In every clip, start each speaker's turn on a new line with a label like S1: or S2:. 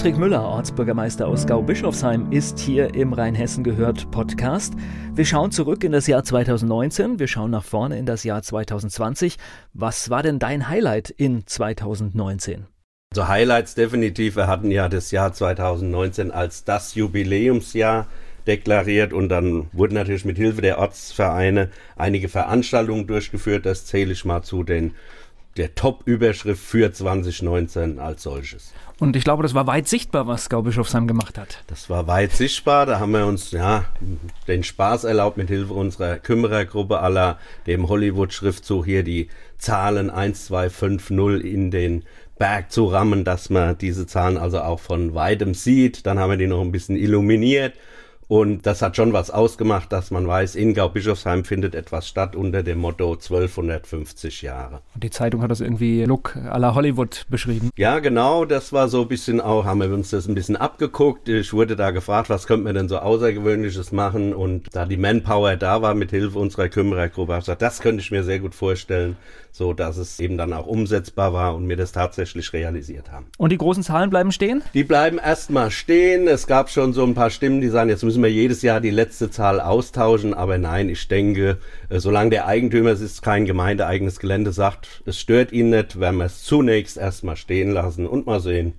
S1: Patrick Müller, Ortsbürgermeister aus Gau-Bischofsheim, ist hier im Rheinhessen gehört Podcast. Wir schauen zurück in das Jahr 2019, wir schauen nach vorne in das Jahr 2020. Was war denn dein Highlight in 2019?
S2: Also Highlights definitiv. Wir hatten ja das Jahr 2019 als das Jubiläumsjahr deklariert und dann wurden natürlich mit Hilfe der Ortsvereine einige Veranstaltungen durchgeführt. Das zähle ich mal zu den der Top-Überschrift für 2019 als solches.
S1: Und ich glaube, das war weit sichtbar, was Gaubischofsheim gemacht hat.
S2: Das war weit sichtbar. Da haben wir uns ja den Spaß erlaubt, mit Hilfe unserer Kümmerergruppe aller dem Hollywood-Schriftzug hier die Zahlen 1, 2, 5, 0 in den Berg zu rammen, dass man diese Zahlen also auch von weitem sieht. Dann haben wir die noch ein bisschen illuminiert. Und das hat schon was ausgemacht, dass man weiß, in Gau-Bischofsheim findet etwas statt unter dem Motto 1250 Jahre.
S1: Und die Zeitung hat das irgendwie Look à la Hollywood beschrieben.
S2: Ja, genau, das war so ein bisschen auch, haben wir uns das ein bisschen abgeguckt. Ich wurde da gefragt, was könnte man denn so Außergewöhnliches machen? Und da die Manpower da war, mit Hilfe unserer Kümmerergruppe, habe ich gesagt, das könnte ich mir sehr gut vorstellen, so dass es eben dann auch umsetzbar war und wir das tatsächlich realisiert haben.
S1: Und die großen Zahlen bleiben stehen?
S2: Die bleiben erstmal stehen. Es gab schon so ein paar Stimmen, die sagen, jetzt müssen wir jedes Jahr die letzte Zahl austauschen. Aber nein, ich denke, äh, solange der Eigentümer, es ist kein gemeindeeigenes Gelände, sagt, es stört ihn nicht, werden wir es zunächst erstmal stehen lassen und mal sehen,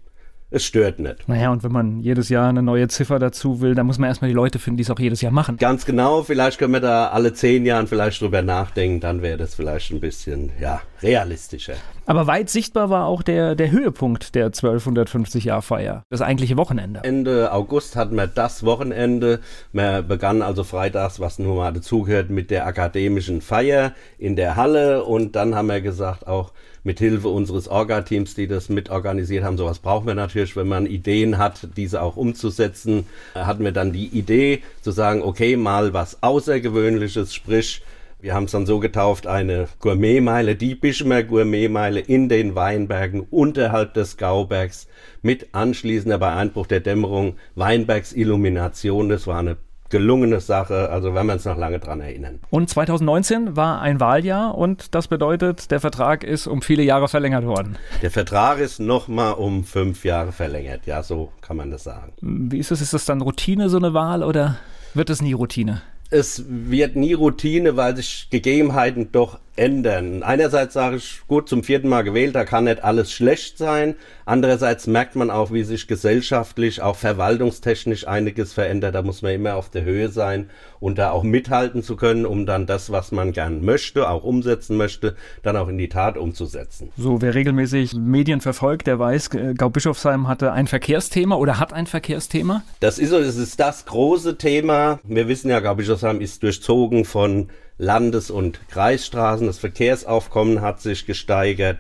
S2: es stört nicht.
S1: Naja, und wenn man jedes Jahr eine neue Ziffer dazu will, dann muss man erstmal die Leute finden, die es auch jedes Jahr machen.
S2: Ganz genau, vielleicht können wir da alle zehn Jahren vielleicht drüber nachdenken, dann wäre das vielleicht ein bisschen, ja, realistischer.
S1: Aber weit sichtbar war auch der, der Höhepunkt der 1250-Jahr-Feier, das eigentliche Wochenende.
S2: Ende August hatten wir das Wochenende. Wir begannen also freitags, was nun mal dazugehört, mit der akademischen Feier in der Halle. Und dann haben wir gesagt, auch mit Hilfe unseres Orga-Teams, die das mitorganisiert haben, sowas brauchen wir natürlich, wenn man Ideen hat, diese auch umzusetzen, hatten wir dann die Idee zu sagen, okay, mal was Außergewöhnliches, sprich, wir haben es dann so getauft, eine Gourmetmeile, die Bischmer Gourmetmeile in den Weinbergen unterhalb des Gaubergs mit anschließender bei Einbruch der Dämmerung Weinbergsillumination. Das war eine gelungene Sache, also wenn wir uns noch lange dran erinnern.
S1: Und 2019 war ein Wahljahr und das bedeutet, der Vertrag ist um viele Jahre verlängert worden.
S2: Der Vertrag ist nochmal um fünf Jahre verlängert, ja, so kann man das sagen.
S1: Wie ist es? Ist das dann Routine, so eine Wahl, oder wird es nie Routine?
S2: Es wird nie Routine, weil sich Gegebenheiten doch ändern. Einerseits sage ich, gut, zum vierten Mal gewählt, da kann nicht alles schlecht sein. Andererseits merkt man auch, wie sich gesellschaftlich, auch verwaltungstechnisch einiges verändert. Da muss man immer auf der Höhe sein und da auch mithalten zu können, um dann das, was man gern möchte, auch umsetzen möchte, dann auch in die Tat umzusetzen.
S1: So, wer regelmäßig Medien verfolgt, der weiß, Gau-Bischofsheim hatte ein Verkehrsthema oder hat ein Verkehrsthema?
S2: Das ist so, das ist das große Thema. Wir wissen ja, Gau-Bischofsheim ist durchzogen von Landes- und Kreisstraßen. Das Verkehrsaufkommen hat sich gesteigert.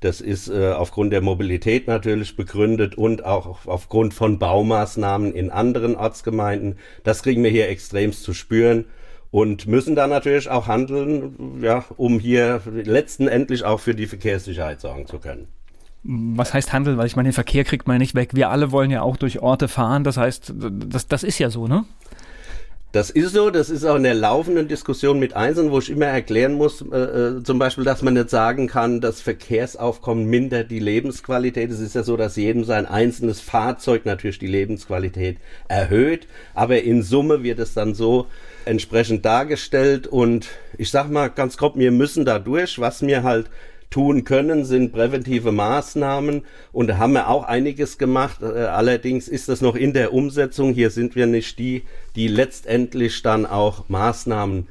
S2: Das ist äh, aufgrund der Mobilität natürlich begründet und auch aufgrund von Baumaßnahmen in anderen Ortsgemeinden. Das kriegen wir hier extremst zu spüren und müssen dann natürlich auch handeln, ja, um hier letztendlich auch für die Verkehrssicherheit sorgen zu können.
S1: Was heißt handeln? Weil ich meine, den Verkehr kriegt man nicht weg. Wir alle wollen ja auch durch Orte fahren. Das heißt, das, das ist ja so, ne?
S2: Das ist so, das ist auch in der laufenden Diskussion mit Einzelnen, wo ich immer erklären muss, äh, äh, zum Beispiel, dass man nicht sagen kann, das Verkehrsaufkommen mindert die Lebensqualität. Es ist ja so, dass jedem sein einzelnes Fahrzeug natürlich die Lebensqualität erhöht, aber in Summe wird es dann so entsprechend dargestellt und ich sag mal ganz grob, wir müssen da durch, was mir halt tun können, sind präventive Maßnahmen und da haben wir auch einiges gemacht. Äh, allerdings ist das noch in der Umsetzung. Hier sind wir nicht die, die letztendlich dann auch Maßnahmen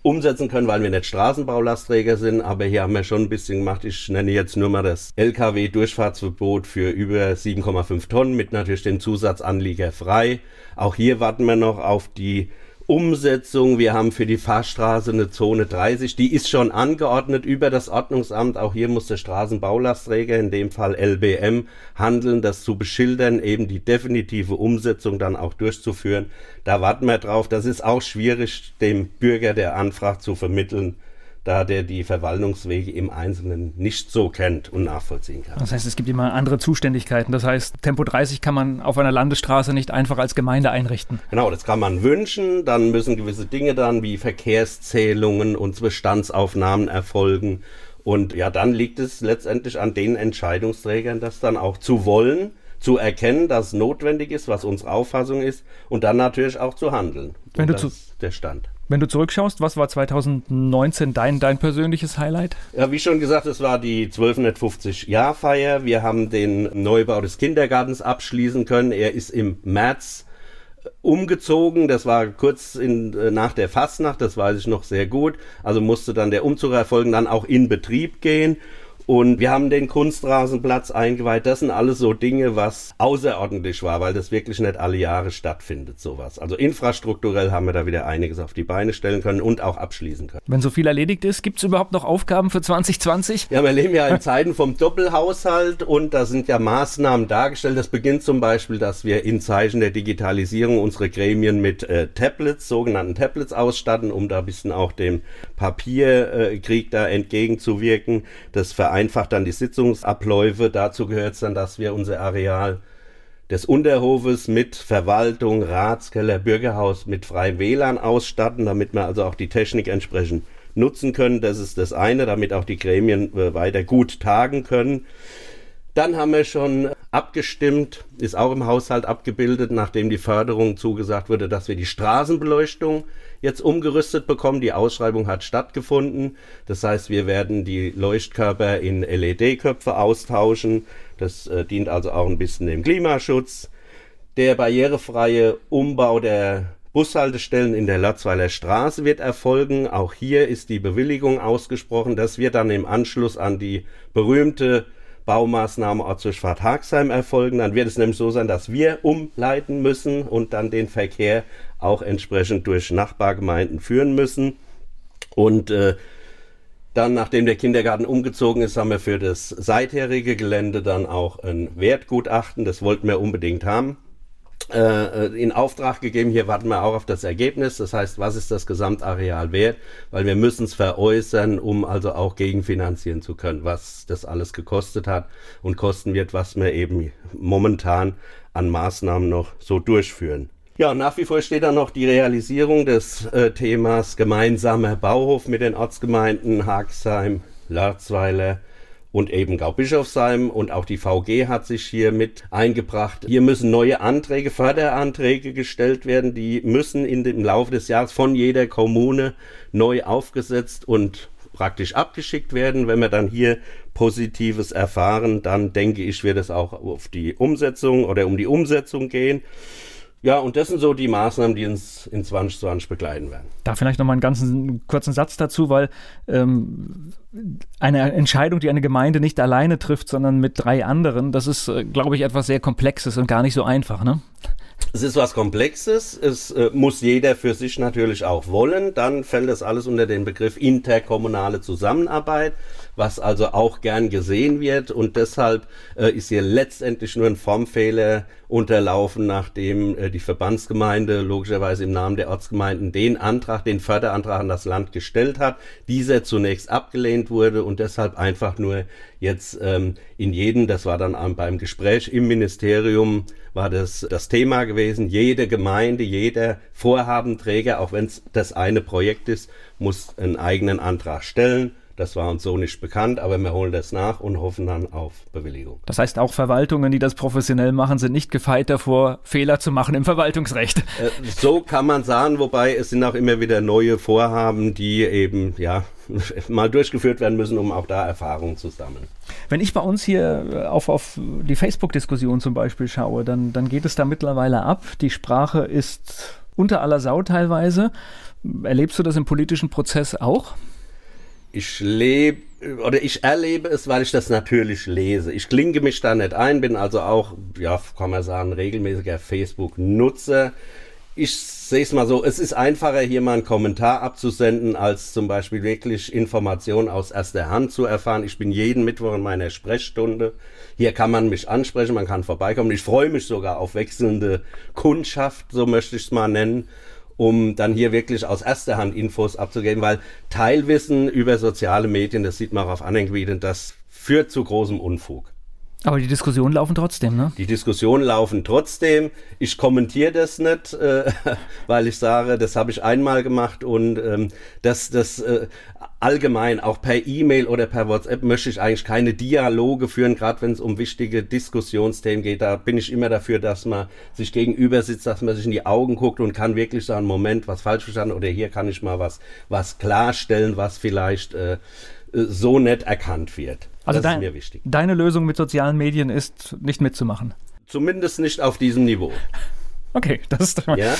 S2: umsetzen können, weil wir nicht Straßenbaulastträger sind, aber hier haben wir schon ein bisschen gemacht. Ich nenne jetzt nur mal das LKW-Durchfahrtsverbot für über 7,5 Tonnen mit natürlich dem Zusatzanlieger frei. Auch hier warten wir noch auf die Umsetzung. Wir haben für die Fahrstraße eine Zone 30, die ist schon angeordnet über das Ordnungsamt. Auch hier muss der Straßenbaulastträger, in dem Fall LBM, handeln, das zu beschildern, eben die definitive Umsetzung dann auch durchzuführen. Da warten wir drauf. Das ist auch schwierig, dem Bürger, der anfragt, zu vermitteln da der die Verwaltungswege im Einzelnen nicht so kennt und nachvollziehen kann.
S1: Das heißt, es gibt immer andere Zuständigkeiten. Das heißt, Tempo 30 kann man auf einer Landesstraße nicht einfach als Gemeinde einrichten.
S2: Genau, das kann man wünschen. Dann müssen gewisse Dinge dann wie Verkehrszählungen und Bestandsaufnahmen erfolgen. Und ja, dann liegt es letztendlich an den Entscheidungsträgern, das dann auch zu wollen, zu erkennen, dass es notwendig ist, was unsere Auffassung ist und dann natürlich auch zu handeln.
S1: Wenn
S2: und
S1: du
S2: das ist der Stand.
S1: Wenn du zurückschaust, was war 2019 dein, dein persönliches Highlight?
S2: Ja, wie schon gesagt, es war die 1250-Jahr-Feier. Wir haben den Neubau des Kindergartens abschließen können. Er ist im März umgezogen. Das war kurz in, äh, nach der Fastnacht, das weiß ich noch sehr gut. Also musste dann der Umzug erfolgen, dann auch in Betrieb gehen. Und wir haben den Kunstrasenplatz eingeweiht. Das sind alles so Dinge, was außerordentlich war, weil das wirklich nicht alle Jahre stattfindet, sowas. Also infrastrukturell haben wir da wieder einiges auf die Beine stellen können und auch abschließen können.
S1: Wenn so viel erledigt ist, gibt es überhaupt noch Aufgaben für 2020?
S2: Ja, wir leben ja in Zeiten vom Doppelhaushalt und da sind ja Maßnahmen dargestellt. Das beginnt zum Beispiel, dass wir in Zeichen der Digitalisierung unsere Gremien mit äh, Tablets, sogenannten Tablets ausstatten, um da ein bisschen auch dem Papierkrieg äh, da entgegenzuwirken. Das vereinfacht dann die Sitzungsabläufe. Dazu gehört es dann, dass wir unser Areal des Unterhofes mit Verwaltung, Ratskeller, Bürgerhaus mit freiem WLAN ausstatten, damit wir also auch die Technik entsprechend nutzen können. Das ist das eine, damit auch die Gremien äh, weiter gut tagen können. Dann haben wir schon abgestimmt, ist auch im Haushalt abgebildet, nachdem die Förderung zugesagt wurde, dass wir die Straßenbeleuchtung jetzt umgerüstet bekommen. Die Ausschreibung hat stattgefunden. Das heißt, wir werden die Leuchtkörper in LED-Köpfe austauschen. Das äh, dient also auch ein bisschen dem Klimaschutz. Der barrierefreie Umbau der Bushaltestellen in der Lotzweiler Straße wird erfolgen. Auch hier ist die Bewilligung ausgesprochen. Das wird dann im Anschluss an die berühmte Baumaßnahme Ortsdurchfahrt Haxheim erfolgen. Dann wird es nämlich so sein, dass wir umleiten müssen und dann den Verkehr auch entsprechend durch Nachbargemeinden führen müssen. Und äh, dann, nachdem der Kindergarten umgezogen ist, haben wir für das seitherige Gelände dann auch ein Wertgutachten. Das wollten wir unbedingt haben. Äh, in Auftrag gegeben. Hier warten wir auch auf das Ergebnis. Das heißt, was ist das Gesamtareal wert? Weil wir müssen es veräußern, um also auch gegenfinanzieren zu können, was das alles gekostet hat und kosten wird, was wir eben momentan an Maßnahmen noch so durchführen. Ja, nach wie vor steht da noch die Realisierung des äh, Themas gemeinsamer Bauhof mit den Ortsgemeinden Haxheim, Larzweiler, und eben Gaubischofsheim und auch die VG hat sich hier mit eingebracht. Hier müssen neue Anträge, Förderanträge gestellt werden, die müssen in dem Laufe des Jahres von jeder Kommune neu aufgesetzt und praktisch abgeschickt werden. Wenn wir dann hier Positives erfahren, dann denke ich, wird es auch auf die Umsetzung oder um die Umsetzung gehen. Ja, und das sind so die Maßnahmen, die uns in 2020 begleiten werden.
S1: Da vielleicht noch mal einen ganzen kurzen Satz dazu, weil ähm, eine Entscheidung, die eine Gemeinde nicht alleine trifft, sondern mit drei anderen, das ist, äh, glaube ich, etwas sehr Komplexes und gar nicht so einfach, ne?
S2: Es ist was Komplexes. Es äh, muss jeder für sich natürlich auch wollen. Dann fällt das alles unter den Begriff interkommunale Zusammenarbeit, was also auch gern gesehen wird. Und deshalb äh, ist hier letztendlich nur ein Formfehler unterlaufen, nachdem äh, die Verbandsgemeinde logischerweise im Namen der Ortsgemeinden den Antrag, den Förderantrag an das Land gestellt hat. Dieser zunächst abgelehnt wurde und deshalb einfach nur jetzt ähm, in jedem, das war dann beim Gespräch im Ministerium, war das das Thema gewesen. Jede Gemeinde, jeder Vorhabenträger, auch wenn es das eine Projekt ist, muss einen eigenen Antrag stellen. Das war uns so nicht bekannt, aber wir holen das nach und hoffen dann auf Bewilligung.
S1: Das heißt, auch Verwaltungen, die das professionell machen, sind nicht gefeit davor, Fehler zu machen im Verwaltungsrecht. Äh,
S2: so kann man sagen, wobei es sind auch immer wieder neue Vorhaben, die eben ja mal durchgeführt werden müssen, um auch da Erfahrungen zu sammeln.
S1: Wenn ich bei uns hier äh, auf, auf die Facebook-Diskussion zum Beispiel schaue, dann, dann geht es da mittlerweile ab. Die Sprache ist unter aller Sau teilweise. Erlebst du das im politischen Prozess auch?
S2: Ich lebe oder ich erlebe es, weil ich das natürlich lese. Ich klinge mich da nicht ein, bin also auch, ja, kann man sagen, regelmäßiger Facebook-Nutzer. Ich sehe es mal so, es ist einfacher, hier mal einen Kommentar abzusenden, als zum Beispiel wirklich Informationen aus erster Hand zu erfahren. Ich bin jeden Mittwoch in meiner Sprechstunde. Hier kann man mich ansprechen, man kann vorbeikommen. Ich freue mich sogar auf wechselnde Kundschaft, so möchte ich es mal nennen um dann hier wirklich aus erster Hand Infos abzugeben, weil Teilwissen über soziale Medien, das sieht man auch auf anderen Gebieten, das führt zu großem Unfug.
S1: Aber die Diskussionen laufen trotzdem, ne?
S2: Die Diskussionen laufen trotzdem. Ich kommentiere das nicht, äh, weil ich sage, das habe ich einmal gemacht und ähm, das, das äh, allgemein, auch per E-Mail oder per WhatsApp, möchte ich eigentlich keine Dialoge führen, gerade wenn es um wichtige Diskussionsthemen geht. Da bin ich immer dafür, dass man sich gegenüber sitzt, dass man sich in die Augen guckt und kann wirklich sagen, Moment, was falsch verstanden oder hier kann ich mal was, was klarstellen, was vielleicht äh, so nett erkannt wird.
S1: Also das dein, ist mir wichtig. Deine Lösung mit sozialen Medien ist, nicht mitzumachen.
S2: Zumindest nicht auf diesem Niveau.
S1: Okay, das ist ja?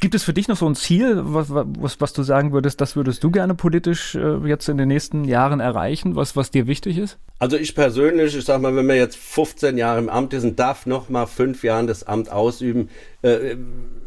S1: Gibt es für dich noch so ein Ziel, was, was, was du sagen würdest, das würdest du gerne politisch äh, jetzt in den nächsten Jahren erreichen, was, was dir wichtig ist?
S2: Also ich persönlich, ich sag mal, wenn man jetzt 15 Jahre im Amt ist und darf noch mal fünf Jahre das Amt ausüben, äh,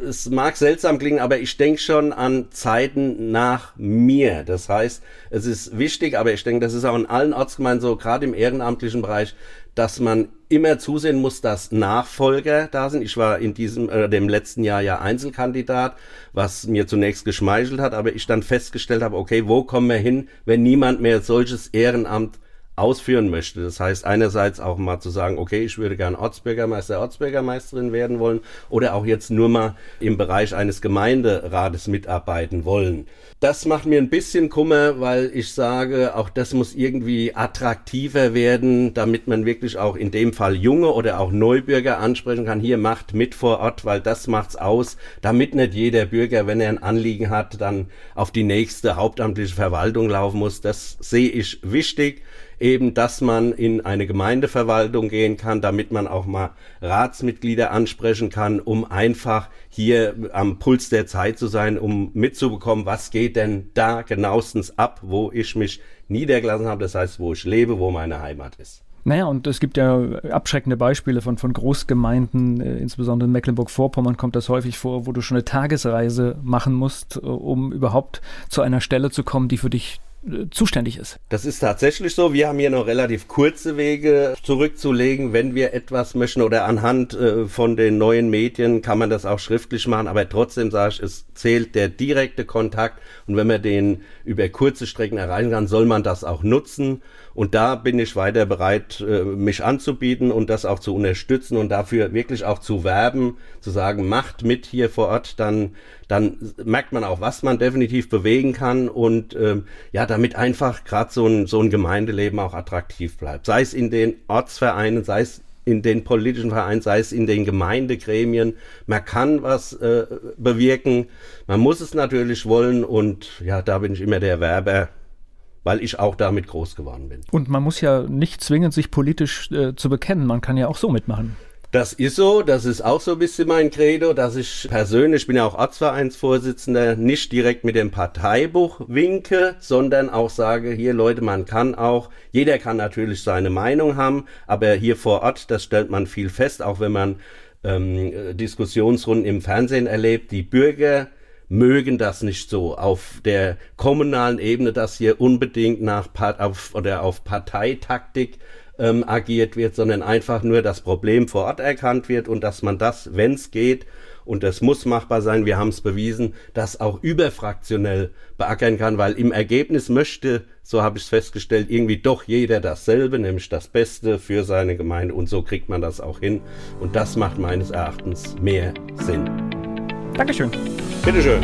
S2: es mag seltsam klingen, aber ich denke schon an Zeiten nach mir. Das heißt, es ist wichtig, aber ich denke, das ist auch in allen Ortsgemeinden so, gerade im ehrenamtlichen Bereich, dass man immer zusehen muss, dass Nachfolger da sind. Ich war in diesem, äh, dem letzten Jahr ja Einzelkandidat, was mir zunächst geschmeichelt hat, aber ich dann festgestellt habe, okay, wo kommen wir hin, wenn niemand mehr solches Ehrenamt ausführen möchte. Das heißt einerseits auch mal zu sagen, okay, ich würde gern Ortsbürgermeister, Ortsbürgermeisterin werden wollen oder auch jetzt nur mal im Bereich eines Gemeinderates mitarbeiten wollen. Das macht mir ein bisschen Kummer, weil ich sage, auch das muss irgendwie attraktiver werden, damit man wirklich auch in dem Fall junge oder auch Neubürger ansprechen kann. Hier macht mit vor Ort, weil das macht's aus, damit nicht jeder Bürger, wenn er ein Anliegen hat, dann auf die nächste hauptamtliche Verwaltung laufen muss. Das sehe ich wichtig eben, dass man in eine Gemeindeverwaltung gehen kann, damit man auch mal Ratsmitglieder ansprechen kann, um einfach hier am Puls der Zeit zu sein, um mitzubekommen, was geht denn da genauestens ab, wo ich mich niedergelassen habe, das heißt, wo ich lebe, wo meine Heimat ist.
S1: Naja, und es gibt ja abschreckende Beispiele von, von Großgemeinden, äh, insbesondere in Mecklenburg-Vorpommern kommt das häufig vor, wo du schon eine Tagesreise machen musst, äh, um überhaupt zu einer Stelle zu kommen, die für dich zuständig ist.
S2: Das ist tatsächlich so. Wir haben hier noch relativ kurze Wege zurückzulegen, wenn wir etwas möchten oder anhand äh, von den neuen Medien kann man das auch schriftlich machen, aber trotzdem sage ich, es zählt der direkte Kontakt und wenn man den über kurze Strecken erreichen kann, soll man das auch nutzen und da bin ich weiter bereit, äh, mich anzubieten und das auch zu unterstützen und dafür wirklich auch zu werben, zu sagen, macht mit hier vor Ort, dann, dann merkt man auch, was man definitiv bewegen kann und ähm, ja, damit einfach gerade so ein, so ein Gemeindeleben auch attraktiv bleibt. Sei es in den Ortsvereinen, sei es in den politischen Vereinen, sei es in den Gemeindegremien. Man kann was äh, bewirken. Man muss es natürlich wollen und ja, da bin ich immer der Werber weil ich auch damit groß geworden bin.
S1: Und man muss ja nicht zwingend sich politisch äh, zu bekennen, man kann ja auch so mitmachen.
S2: Das ist so, das ist auch so ein bisschen mein Credo, dass ich persönlich, ich bin ja auch Ortsvereinsvorsitzender, nicht direkt mit dem Parteibuch winke, sondern auch sage, hier Leute, man kann auch, jeder kann natürlich seine Meinung haben, aber hier vor Ort, das stellt man viel fest, auch wenn man ähm, Diskussionsrunden im Fernsehen erlebt, die Bürger mögen das nicht so auf der kommunalen Ebene, dass hier unbedingt nach auf, oder auf Parteitaktik ähm, agiert wird, sondern einfach nur das Problem vor Ort erkannt wird und dass man das, wenn es geht, und das muss machbar sein, wir haben es bewiesen, das auch überfraktionell beackern kann, weil im Ergebnis möchte, so habe ich es festgestellt, irgendwie doch jeder dasselbe, nämlich das Beste für seine Gemeinde und so kriegt man das auch hin und das macht meines Erachtens mehr Sinn.
S1: Dankeschön.
S2: Bitteschön.